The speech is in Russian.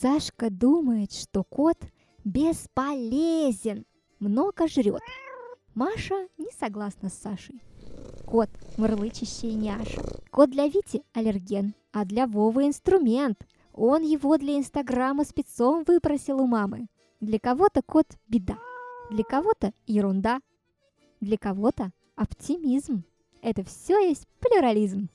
Сашка думает, что кот бесполезен, много жрет. Маша не согласна с Сашей. Кот – мурлычащий няша. Кот для Вити – аллерген, а для Вовы – инструмент. Он его для Инстаграма спецом выпросил у мамы. Для кого-то кот – беда, для кого-то – ерунда, для кого-то – оптимизм. Это все есть плюрализм.